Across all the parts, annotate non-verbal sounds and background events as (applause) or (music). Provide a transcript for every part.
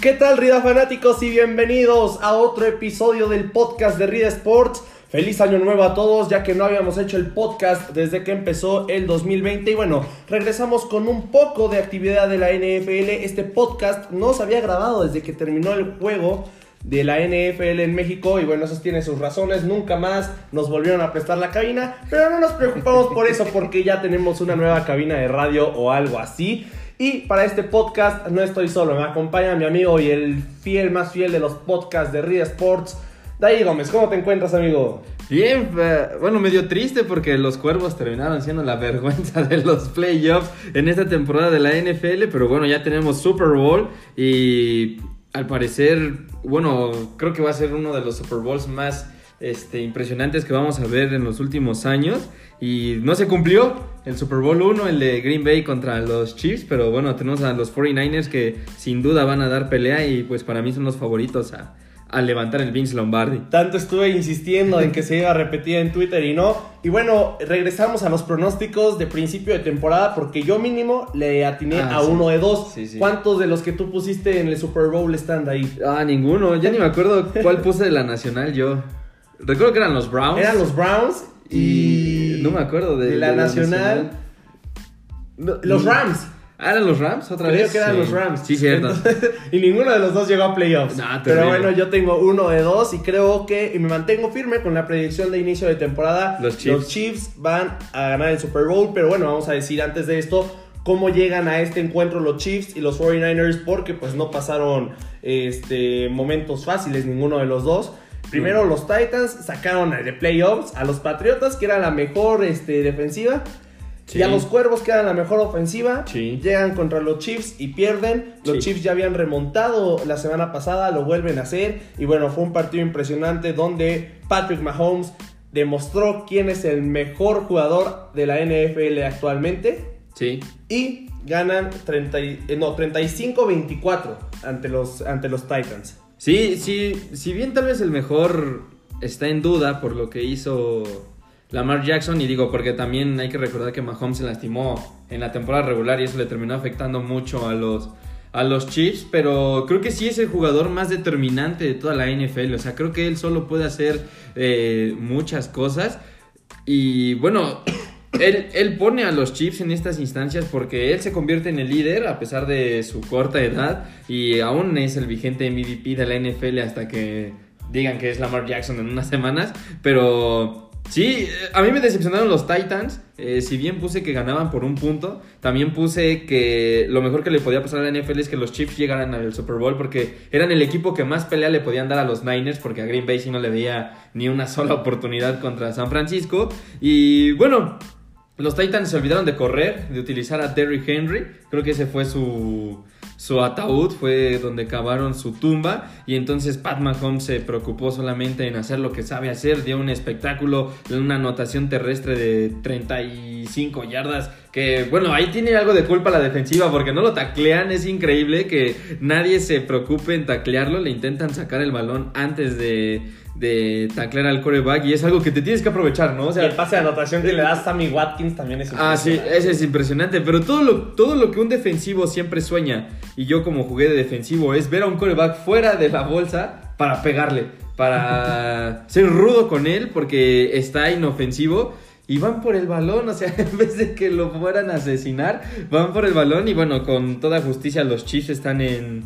¿Qué tal, Rida fanáticos? Y bienvenidos a otro episodio del podcast de Rida Sports. Feliz año nuevo a todos, ya que no habíamos hecho el podcast desde que empezó el 2020. Y bueno, regresamos con un poco de actividad de la NFL. Este podcast no se había grabado desde que terminó el juego de la NFL en México y bueno, eso tiene sus razones, nunca más nos volvieron a prestar la cabina, pero no nos preocupamos por eso porque ya tenemos una nueva cabina de radio o algo así. Y para este podcast no estoy solo, me acompaña mi amigo y el fiel más fiel de los podcasts de Ria Sports, Dai Gómez. ¿Cómo te encuentras, amigo? Bien, bueno, medio triste porque los cuervos terminaron siendo la (laughs) vergüenza de los playoffs en esta temporada de la NFL, pero bueno, ya tenemos Super Bowl y al parecer, bueno, creo que va a ser uno de los Super Bowls más este, impresionantes que vamos a ver en los últimos años. Y no se cumplió el Super Bowl 1, el de Green Bay contra los Chiefs, pero bueno, tenemos a los 49ers que sin duda van a dar pelea y pues para mí son los favoritos a, a levantar el Vince Lombardi. Tanto estuve insistiendo en que se iba a repetir en Twitter y no. Y bueno, regresamos a los pronósticos de principio de temporada porque yo mínimo le atiné Ah, a sí. uno de dos. Sí, sí. ¿Cuántos de los que tú pusiste en el Super Bowl están de ahí? Ah, ninguno, ya ni me acuerdo cuál puse de la nacional yo. Recuerdo que eran los Browns. Eran los Browns y... no me acuerdo de, de la, de nacional. Los Mm. Rams. Ah, eran los Rams otra Creo vez. que eran Sí. los Rams. Sí, cierto. Entonces, (laughs) y ninguno de los dos llegó a playoffs. Nah, Pero bueno, yo tengo uno de dos y creo que y me mantengo firme con la predicción de inicio de temporada. Los Chiefs. Chiefs van a ganar el Super Bowl. Pero bueno, vamos a decir antes de esto cómo llegan a este encuentro los Chiefs y los 49ers porque pues no pasaron este, momentos fáciles ninguno de los dos. Primero los Titans sacaron de playoffs a los Patriotas que era la mejor este, defensiva. Sí. Y a los Cuervos que eran la mejor ofensiva. Sí. Llegan contra los Chiefs y pierden. Los Sí. Chiefs ya habían remontado la semana pasada, lo vuelven a hacer. Y bueno, fue un partido impresionante donde Patrick Mahomes demostró quién es el mejor jugador de la NFL actualmente. Sí. Y ganan 30 y- eh, no, 35-24 ante los, ante los Titans. Sí, sí, si bien tal vez el mejor está en duda por lo que hizo Lamar Jackson, y digo porque también hay que recordar que Mahomes se lastimó en la temporada regular y eso le terminó afectando mucho a los, a los Chiefs, pero creo que sí es el jugador más determinante de toda la NFL, o sea, creo que él solo puede hacer eh, muchas cosas. Y bueno... Él, él pone a los Chiefs en estas instancias porque él se convierte en el líder a pesar de su corta edad y aún es el vigente MVP de la NFL hasta que digan que es Lamar Jackson en unas semanas. Pero sí, eh, a mí me decepcionaron los Titans. Eh, si bien puse que ganaban por un punto, también puse que lo mejor que le podía pasar a la NFL es que los Chiefs llegaran al Super Bowl porque eran el equipo que más pelea le podían dar a los Niners porque a Green Bay sí no le veía ni una sola oportunidad contra San Francisco. Y bueno, los Titans se olvidaron de correr, de utilizar a Derrick Henry. Creo que ese fue su, su ataúd, fue donde cavaron su tumba. Y entonces Pat Mahomes se preocupó solamente en hacer lo que sabe hacer. Dio un espectáculo, una anotación terrestre de 35 yardas. Que bueno, ahí tiene algo de culpa la defensiva porque no lo taclean. Es increíble que nadie se preocupe en taclearlo. Le intentan sacar el balón antes de, de taclear al coreback. Y es algo que te tienes que aprovechar, ¿no? O Y el pase de anotación que le da Sammy Watkins también es Ah, sí, impresionante. ese es impresionante. Pero todo lo, todo lo que un defensivo siempre sueña, y yo como jugué de defensivo, es ver a un coreback fuera de la bolsa para pegarle, para (laughs) ser rudo con él, porque está inofensivo. Y van por el balón, o sea, (laughs) en vez de que lo fueran a asesinar, van por el balón. Y bueno, con toda justicia, los Chiefs están en,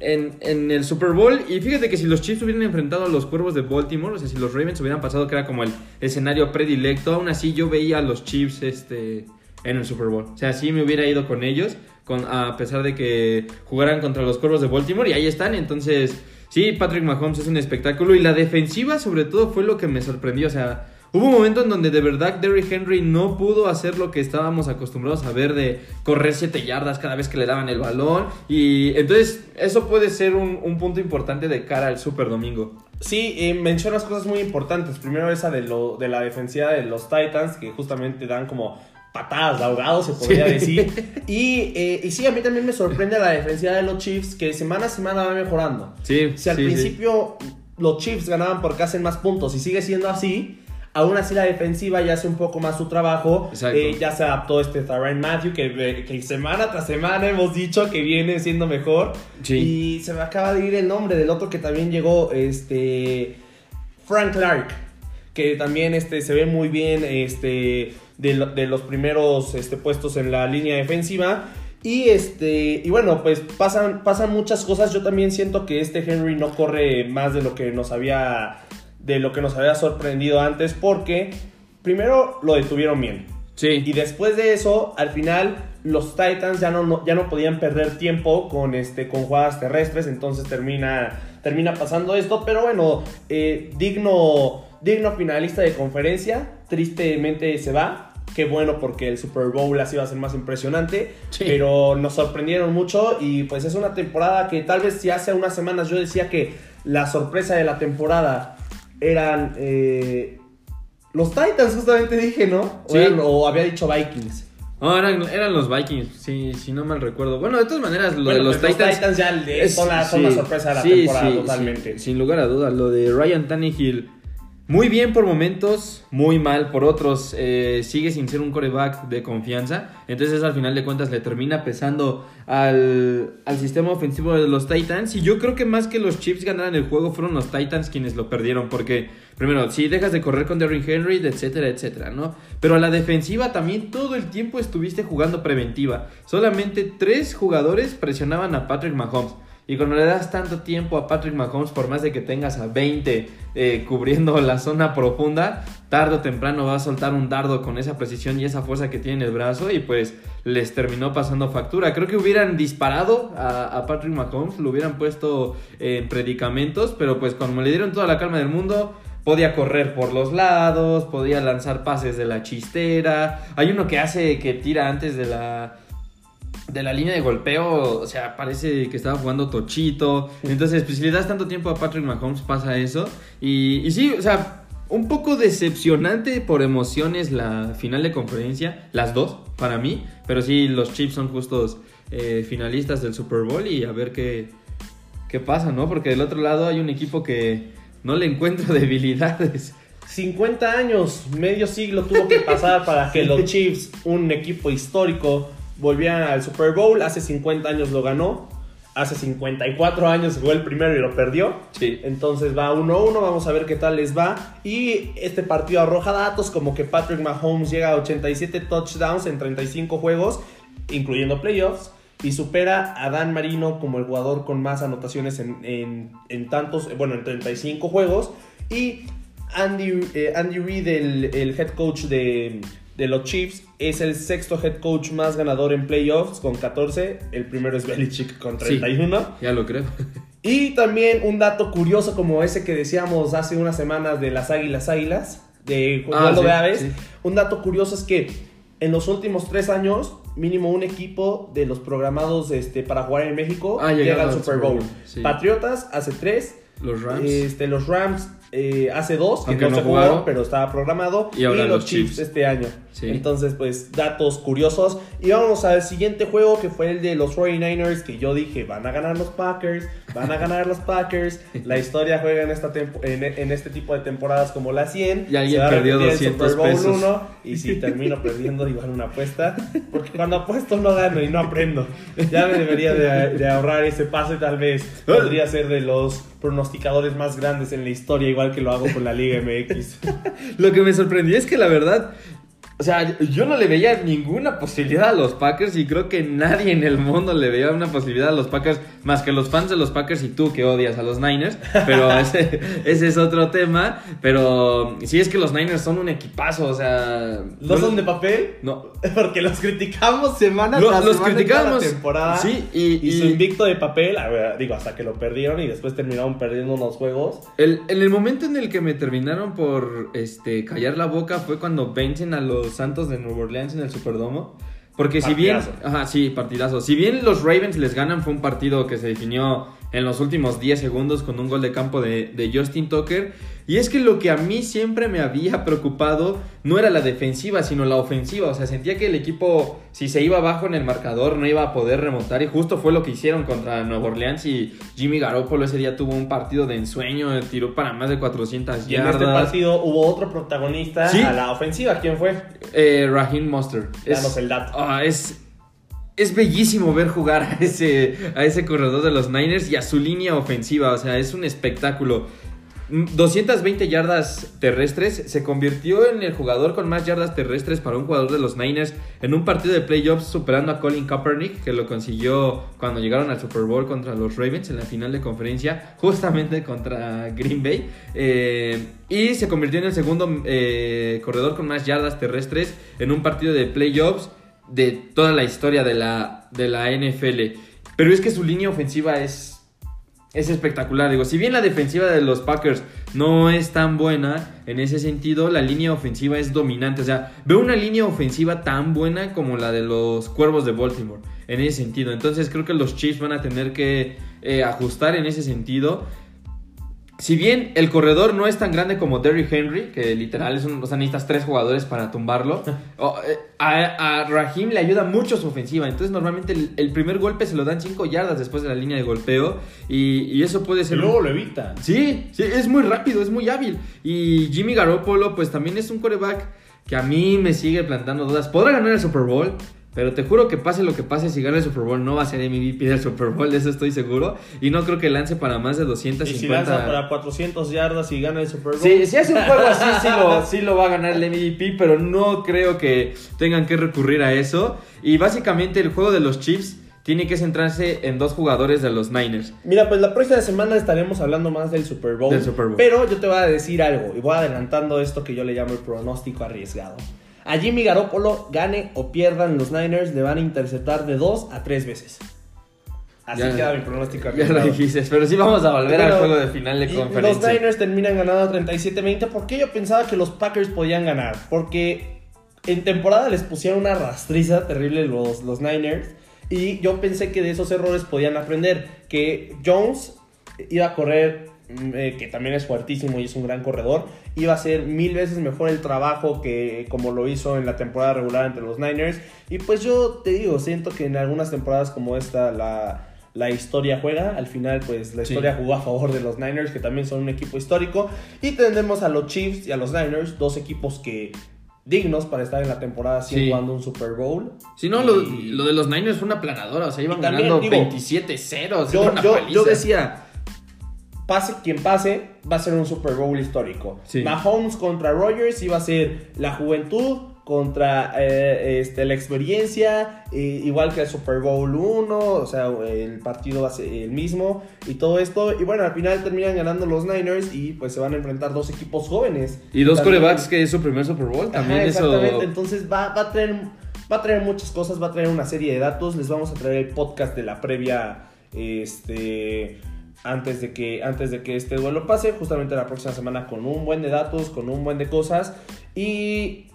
en, en el Super Bowl. Y fíjate que si los Chiefs hubieran enfrentado a los Cuervos de Baltimore, o sea, si los Ravens hubieran pasado, que era como el escenario predilecto, aún así yo veía a los Chiefs este, en el Super Bowl. O sea, sí me hubiera ido con ellos, con, a pesar de que jugaran contra los Cuervos de Baltimore. Y ahí están, entonces, sí, Patrick Mahomes es un espectáculo. Y la defensiva, sobre todo, fue lo que me sorprendió. O sea, Hubo un momento en donde de verdad Derrick Henry no pudo hacer lo que estábamos acostumbrados a ver de correr 7 yardas cada vez que le daban el balón. Y entonces eso puede ser un, un punto importante de cara al Super Domingo. Sí, eh, mencionas cosas muy importantes. Primero esa de, lo, de la defensiva de los Titans, que justamente dan como patadas de ahogado, se podría Sí. decir. (laughs) Y, eh, y sí, a mí también me sorprende la defensiva de los Chiefs, que semana a semana va mejorando. Sí, Si al sí, sí. principio los Chiefs ganaban porque hacen más puntos y sigue siendo así, Aún así la defensiva ya hace un poco más su trabajo. Eh, ya se adaptó este Tyrann Matthew, que, que semana tras semana hemos dicho que viene siendo mejor. Sí. Y se me acaba de ir el nombre del otro que también llegó, este Frank Clark, que también este, se ve muy bien este, de, lo- de los primeros este, puestos en la línea defensiva. Y este y bueno, pues pasan, pasan muchas cosas. Yo también siento que este Henry no corre más de lo que nos había de lo que nos había sorprendido antes porque primero lo detuvieron bien. Sí. Y después de eso, al final, los Titans ya no, no- ya no podían perder tiempo con, este, con jugadas terrestres, entonces termina, termina pasando esto. Pero bueno, eh, digno, digno finalista de conferencia, tristemente se va. Qué bueno porque el Super Bowl así va a ser más impresionante. Sí. Pero nos sorprendieron mucho y pues es una temporada que tal vez si hace unas semanas yo decía que la sorpresa de la temporada eran... eh, los Titans, justamente dije, ¿no? O, Sí. eran- o había dicho Vikings. No, eran, eran los Vikings, sí, si no mal recuerdo. Bueno, de todas maneras, lo Bueno, de los pues Titans. ya es- son, la, son la sorpresa de la sí, temporada, totalmente. sin lugar a dudas, lo de Ryan Tannehill. Muy bien por momentos, muy mal por otros. eh, sigue sin ser un coreback de confianza. Entonces, al final de cuentas, le termina pesando al, al sistema ofensivo de los Titans. Y yo creo que más que los Chiefs ganaran el juego, fueron los Titans quienes lo perdieron. Porque, primero, si dejas de correr con Derrick Henry, etcétera, etcétera, ¿no? Pero a la defensiva también todo el tiempo estuviste jugando preventiva. Solamente tres jugadores presionaban a Patrick Mahomes. Y cuando le das tanto tiempo a Patrick Mahomes, por más de que tengas a 20 eh, cubriendo (laughs) la zona profunda, tarde o temprano va a soltar un dardo con esa precisión y esa fuerza que tiene en el brazo y pues les terminó pasando factura. Creo que hubieran disparado a, Patrick Mahomes, lo hubieran puesto en predicamentos, pero pues como le dieron toda la calma del mundo, podía correr por los lados, podía lanzar pases de la chistera. Hay uno que hace que tira antes de la de la línea de golpeo, o sea, parece que estaba jugando tochito. Entonces, pues si le das tanto tiempo a Patrick Mahomes, pasa eso. Y, y sí, o sea, un poco decepcionante por emociones la final de conferencia, las dos, para mí. Pero sí, los Chiefs son justos eh, finalistas del Super Bowl y a ver qué, qué pasa, ¿no? Porque del otro lado hay un equipo que no le encuentro (laughs) debilidades. 50 años, medio siglo tuvo que pasar para que (laughs) los Chiefs, un equipo histórico, volvieran al Super Bowl. Hace 50 años lo ganó. Hace 54 años jugó el primero y lo perdió. Sí. Entonces va 1-1, vamos a ver qué tal les va. Y este partido arroja datos como que Patrick Mahomes llega a 87 touchdowns en 35 juegos, incluyendo playoffs, y supera a Dan Marino como el jugador con más anotaciones en, en- en tantos, bueno, en 35 juegos. Y Andy, eh, Andy Reid, el, el head coach de, de los Chiefs, es el sexto head coach más ganador en playoffs con 14. El primero es Belichick con Sí. 31. Ya lo creo. Y también un dato curioso como ese que decíamos hace unas semanas de las Águilas Águilas, de Ah, sí, de Aves. sí. Un dato curioso es que en los últimos tres años, mínimo un equipo de los programados este, para jugar en México Ah, llega al Super Bowl. sí. Patriotas hace tres. Los Rams. Este, los Rams eh, hace dos, que no, no se jugaron. pero estaba programado. Y ahora los los Chiefs Chiefs. este año. Sí. Entonces, pues, datos curiosos. Y vamos al siguiente juego, que fue el de los 49ers, que yo dije, van a ganar los Packers, van a ganar los Packers. La (laughs) historia juega en, esta en, en este tipo de temporadas como la 100. Y alguien perdió repetir el 200 Super Bowl pesos. 1, y si (laughs) termino perdiendo, igual una apuesta. Porque cuando apuesto no gano y no aprendo. Ya me debería de, de ahorrar ese pase, tal vez. Podría ser de los pronosticadores más grandes en la historia, igual que lo hago con la Liga MX. (laughs) Lo que me sorprendió es que la verdad, o sea, yo no le veía ninguna posibilidad a los Packers y creo que nadie en el mundo le veía una posibilidad a los Packers más que los fans de los Packers y tú que odias a los Niners, pero (laughs) ese, ese es otro tema, pero sí es que los Niners son un equipazo, o sea... ¿No son de papel? No, (laughs) Porque los criticamos semana Lo- tras los semana criticamos, temporada. sí, y- y, su invicto de papel, ver, digo, hasta que lo perdieron y después terminaron perdiendo unos juegos. El- en el momento en el que me terminaron por este, callar la boca fue cuando vencen a los Santos de Nueva Orleans en el Superdomo. Porque si bien, ajá, sí, partidazo. Si bien los Ravens les ganan, fue un partido que se definió en los últimos 10 segundos con un gol de campo de, de Justin Tucker. Y es que lo que a mí siempre me había preocupado no era la defensiva, sino la ofensiva. O sea, sentía que el equipo, si se iba abajo en el marcador, no iba a poder remontar. Y justo fue lo que hicieron contra Nueva Orleans. Y Jimmy Garoppolo ese día tuvo un partido de ensueño, tiró para más de 400 Y en yardas. este partido hubo otro protagonista Sí. a la ofensiva. ¿Quién fue? Eh, Raheem Mostert. Danos el dato. ah, es, es bellísimo ver jugar a ese, a ese corredor de los Niners y a su línea ofensiva. O sea, es un espectáculo. Mm, 220 yardas terrestres. Se convirtió en el jugador con más yardas terrestres para un jugador de los Niners en un partido de playoffs, superando a Colin Kaepernick, que lo consiguió cuando llegaron al Super Bowl contra los Ravens en la final de conferencia, justamente contra Green Bay. Eh, y se convirtió en el segundo eh, corredor con más yardas terrestres en un partido de playoffs de toda la historia de la, de la NFL. Pero es que su línea ofensiva es, es espectacular. Digo, si bien la defensiva de los Packers no es tan buena en ese sentido, la línea ofensiva es dominante. O sea, veo una línea ofensiva tan buena como la de los Cuervos de Baltimore en ese sentido. Entonces creo que los Chiefs van a tener que eh, ajustar en ese sentido. Si bien el corredor no es tan grande como Derrick Henry, que literal es un, o sea, necesitas tres jugadores para tumbarlo, (laughs) o, eh, a, a Raheem le ayuda mucho su ofensiva. Entonces, normalmente el, el primer golpe se lo dan 5 yardas después de la línea de golpeo. Y, y eso puede Y ser. luego un- lo evita. Sí, sí, es muy rápido, es muy hábil. Y Jimmy Garoppolo, pues también es un coreback que a mí me sigue plantando dudas. Podrá ganar el Super Bowl, pero te juro que pase lo que pase, si gana el Super Bowl, no va a ser MVP del Super Bowl, de eso estoy seguro. Y no creo que lance para más de Y 250. si lanza para 400 yardas y gana el Super Bowl. Sí, si hace un juego así, sí lo, (laughs) sí lo va a ganar el MVP, pero no creo que tengan que recurrir a eso. Y básicamente el juego de los Chiefs tiene que centrarse en dos jugadores de los Niners. Mira, pues la próxima semana estaremos hablando más del Super Bowl. Del Super Bowl. Pero yo te voy a decir algo y voy adelantando esto que yo le llamo el pronóstico arriesgado. A Jimmy Garoppolo, gane o pierdan los Niners, le van a interceptar de dos a tres veces. Así Ya- queda mi pronóstico Ya lo dijiste, pero sí vamos a volver al juego de final de conferencia. Los Niners terminan ganando 37-20. ¿Por qué yo pensaba que los Packers podían ganar? Porque en temporada les pusieron una rastriza terrible los, los Niners. Y yo pensé que de esos errores podían aprender. Que Jones iba a correr, eh, que también es fuertísimo y es un gran corredor. Iba a hacer mil veces mejor el trabajo que como lo hizo en la temporada regular entre los Niners. Y pues yo te digo, siento que en algunas temporadas como esta la, la historia juega. Al final pues la Sí. historia jugó a favor de los Niners, que también son un equipo histórico. Y tendremos a los Chiefs y a los Niners, dos equipos que dignos para estar en la temporada así Sí. jugando un Super Bowl. Si no, lo, Y- lo de los Niners fue una planadora, o sea, iban también, ganando digo, 27-0. o sea, Yo, yo, yo decía, pase quien pase, va a ser un Super Bowl histórico. Sí. Mahomes contra Rogers iba a ser la juventud contra eh, este, la experiencia, eh, igual que el Super Bowl 1, o sea, el partido va a ser el mismo y todo esto. Y bueno, al final terminan ganando los Niners y pues se van a enfrentar dos equipos jóvenes. Y dos También- corebacks que es su primer Super Bowl, Ajá, también exactamente. eso... Entonces va, va a traer va a traer muchas cosas, va a traer una serie de datos. Les vamos a traer el podcast de la previa este antes de que antes de que este duelo pase, justamente la próxima semana con un buen de datos, con un buen de cosas y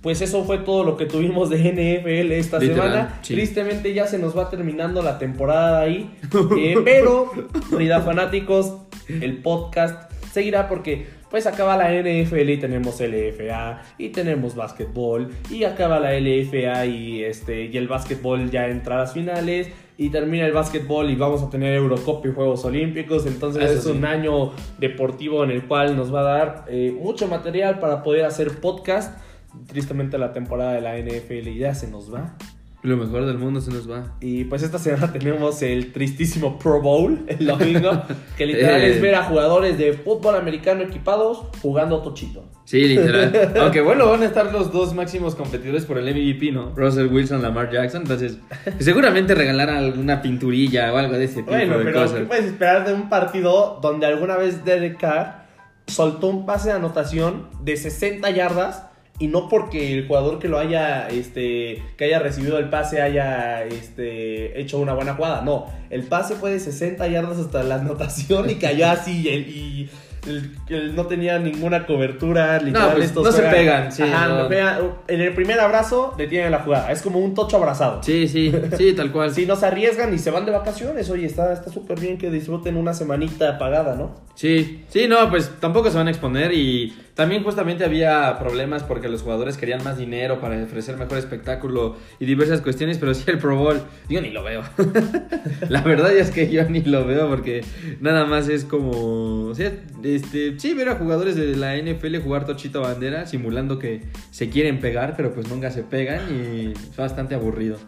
pues eso fue todo lo que tuvimos de NFL esta Literal, semana. sí. Tristemente ya se nos va terminando la temporada ahí. Eh, pero, (laughs) Rida fanáticos, el podcast seguirá porque pues acaba la NFL y tenemos LFA y tenemos básquetbol y acaba la LFA y este y el básquetbol ya entra a las finales y termina el básquetbol y vamos a tener Eurocopa y Juegos Olímpicos. Entonces Eso es sí. un año deportivo en el cual nos va a dar eh, mucho material para poder hacer podcast. Tristemente la temporada de la NFL ya se nos va Lo mejor del mundo se nos va. y pues esta semana tenemos el tristísimo Pro Bowl (laughs) el domingo, que literal Eh. es ver a jugadores de fútbol americano equipados jugando tochito. Sí, literal. (laughs) Aunque bueno, van a estar los dos máximos competidores por el MVP, ¿no? Russell Wilson, Lamar Jackson. Entonces, seguramente regalarán alguna pinturilla o algo de ese tipo Bueno, de pero cosas. ¿qué puedes esperar de un partido donde alguna vez Derek Carr soltó un pase de anotación de 60 yardas? Y no porque el jugador que lo haya, este, que haya recibido el pase haya, este, hecho una buena jugada. No, el pase fue de 60 yardas hasta la (laughs) anotación y cayó así y, el- el no tenía ninguna cobertura, literal. pues, estos no se pegan, sí, Ajá, no. no en el primer abrazo detienen la jugada. Es como un tocho abrazado. Sí, sí, sí, tal cual. (laughs) Si no se arriesgan y se van de vacaciones, oye, está está súper bien que disfruten una semanita pagada, ¿no? Sí, sí, no, pues tampoco se van a exponer y también justamente había problemas porque los jugadores querían más dinero para ofrecer mejor espectáculo y diversas cuestiones, pero sí el Pro Bowl, yo ni lo veo. (laughs) La verdad es que yo ni lo veo porque nada más es como, o sea, este, sí, ver a jugadores de la NFL jugar tochito bandera simulando que se quieren pegar, pero pues nunca se pegan y es bastante aburrido.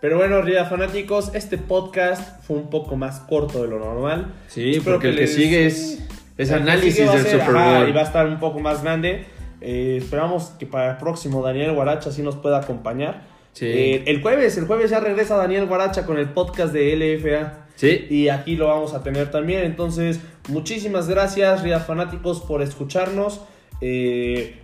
Pero bueno, Rida fanáticos, este podcast fue un poco más corto de lo normal. Sí, Espero porque el que les- sigue es, es El que análisis sigue va a del ser, Super ajá, Bowl. y va a estar un poco más grande. Eh, esperamos que para el próximo Daniel Guaracha sí nos pueda acompañar. Sí. Eh, el jueves, el jueves ya regresa Daniel Guaracha con el podcast de LFA. Sí, Y aquí lo vamos a tener también. Entonces, muchísimas gracias, Rida Fanáticos, por escucharnos. Eh,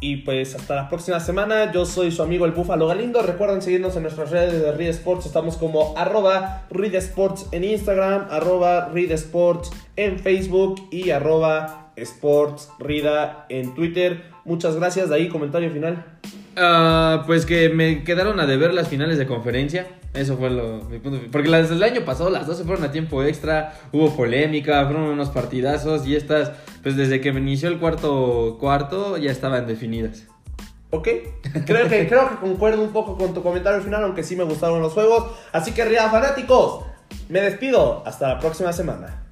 y pues hasta la próxima semana. Yo soy su amigo el Búfalo Galindo. Recuerden seguirnos en nuestras redes de Read Sports. Estamos como arroba Sports en Instagram, arroba Sports en Facebook y arroba Sports Rida en Twitter. Muchas gracias. De ahí, comentario final. Ah, pues que me quedaron a deber las finales de conferencia. Eso fue lo, mi punto. Porque las del año pasado, las dos se fueron a tiempo extra. Hubo polémica, fueron unos partidazos. Y estas, pues desde que inició el cuarto cuarto, ya estaban definidas. ¿Ok? Creo que, creo que concuerdo un poco con tu comentario final, aunque sí me gustaron los juegos. Así que, Rida Fanáticos, me despido. Hasta la próxima semana.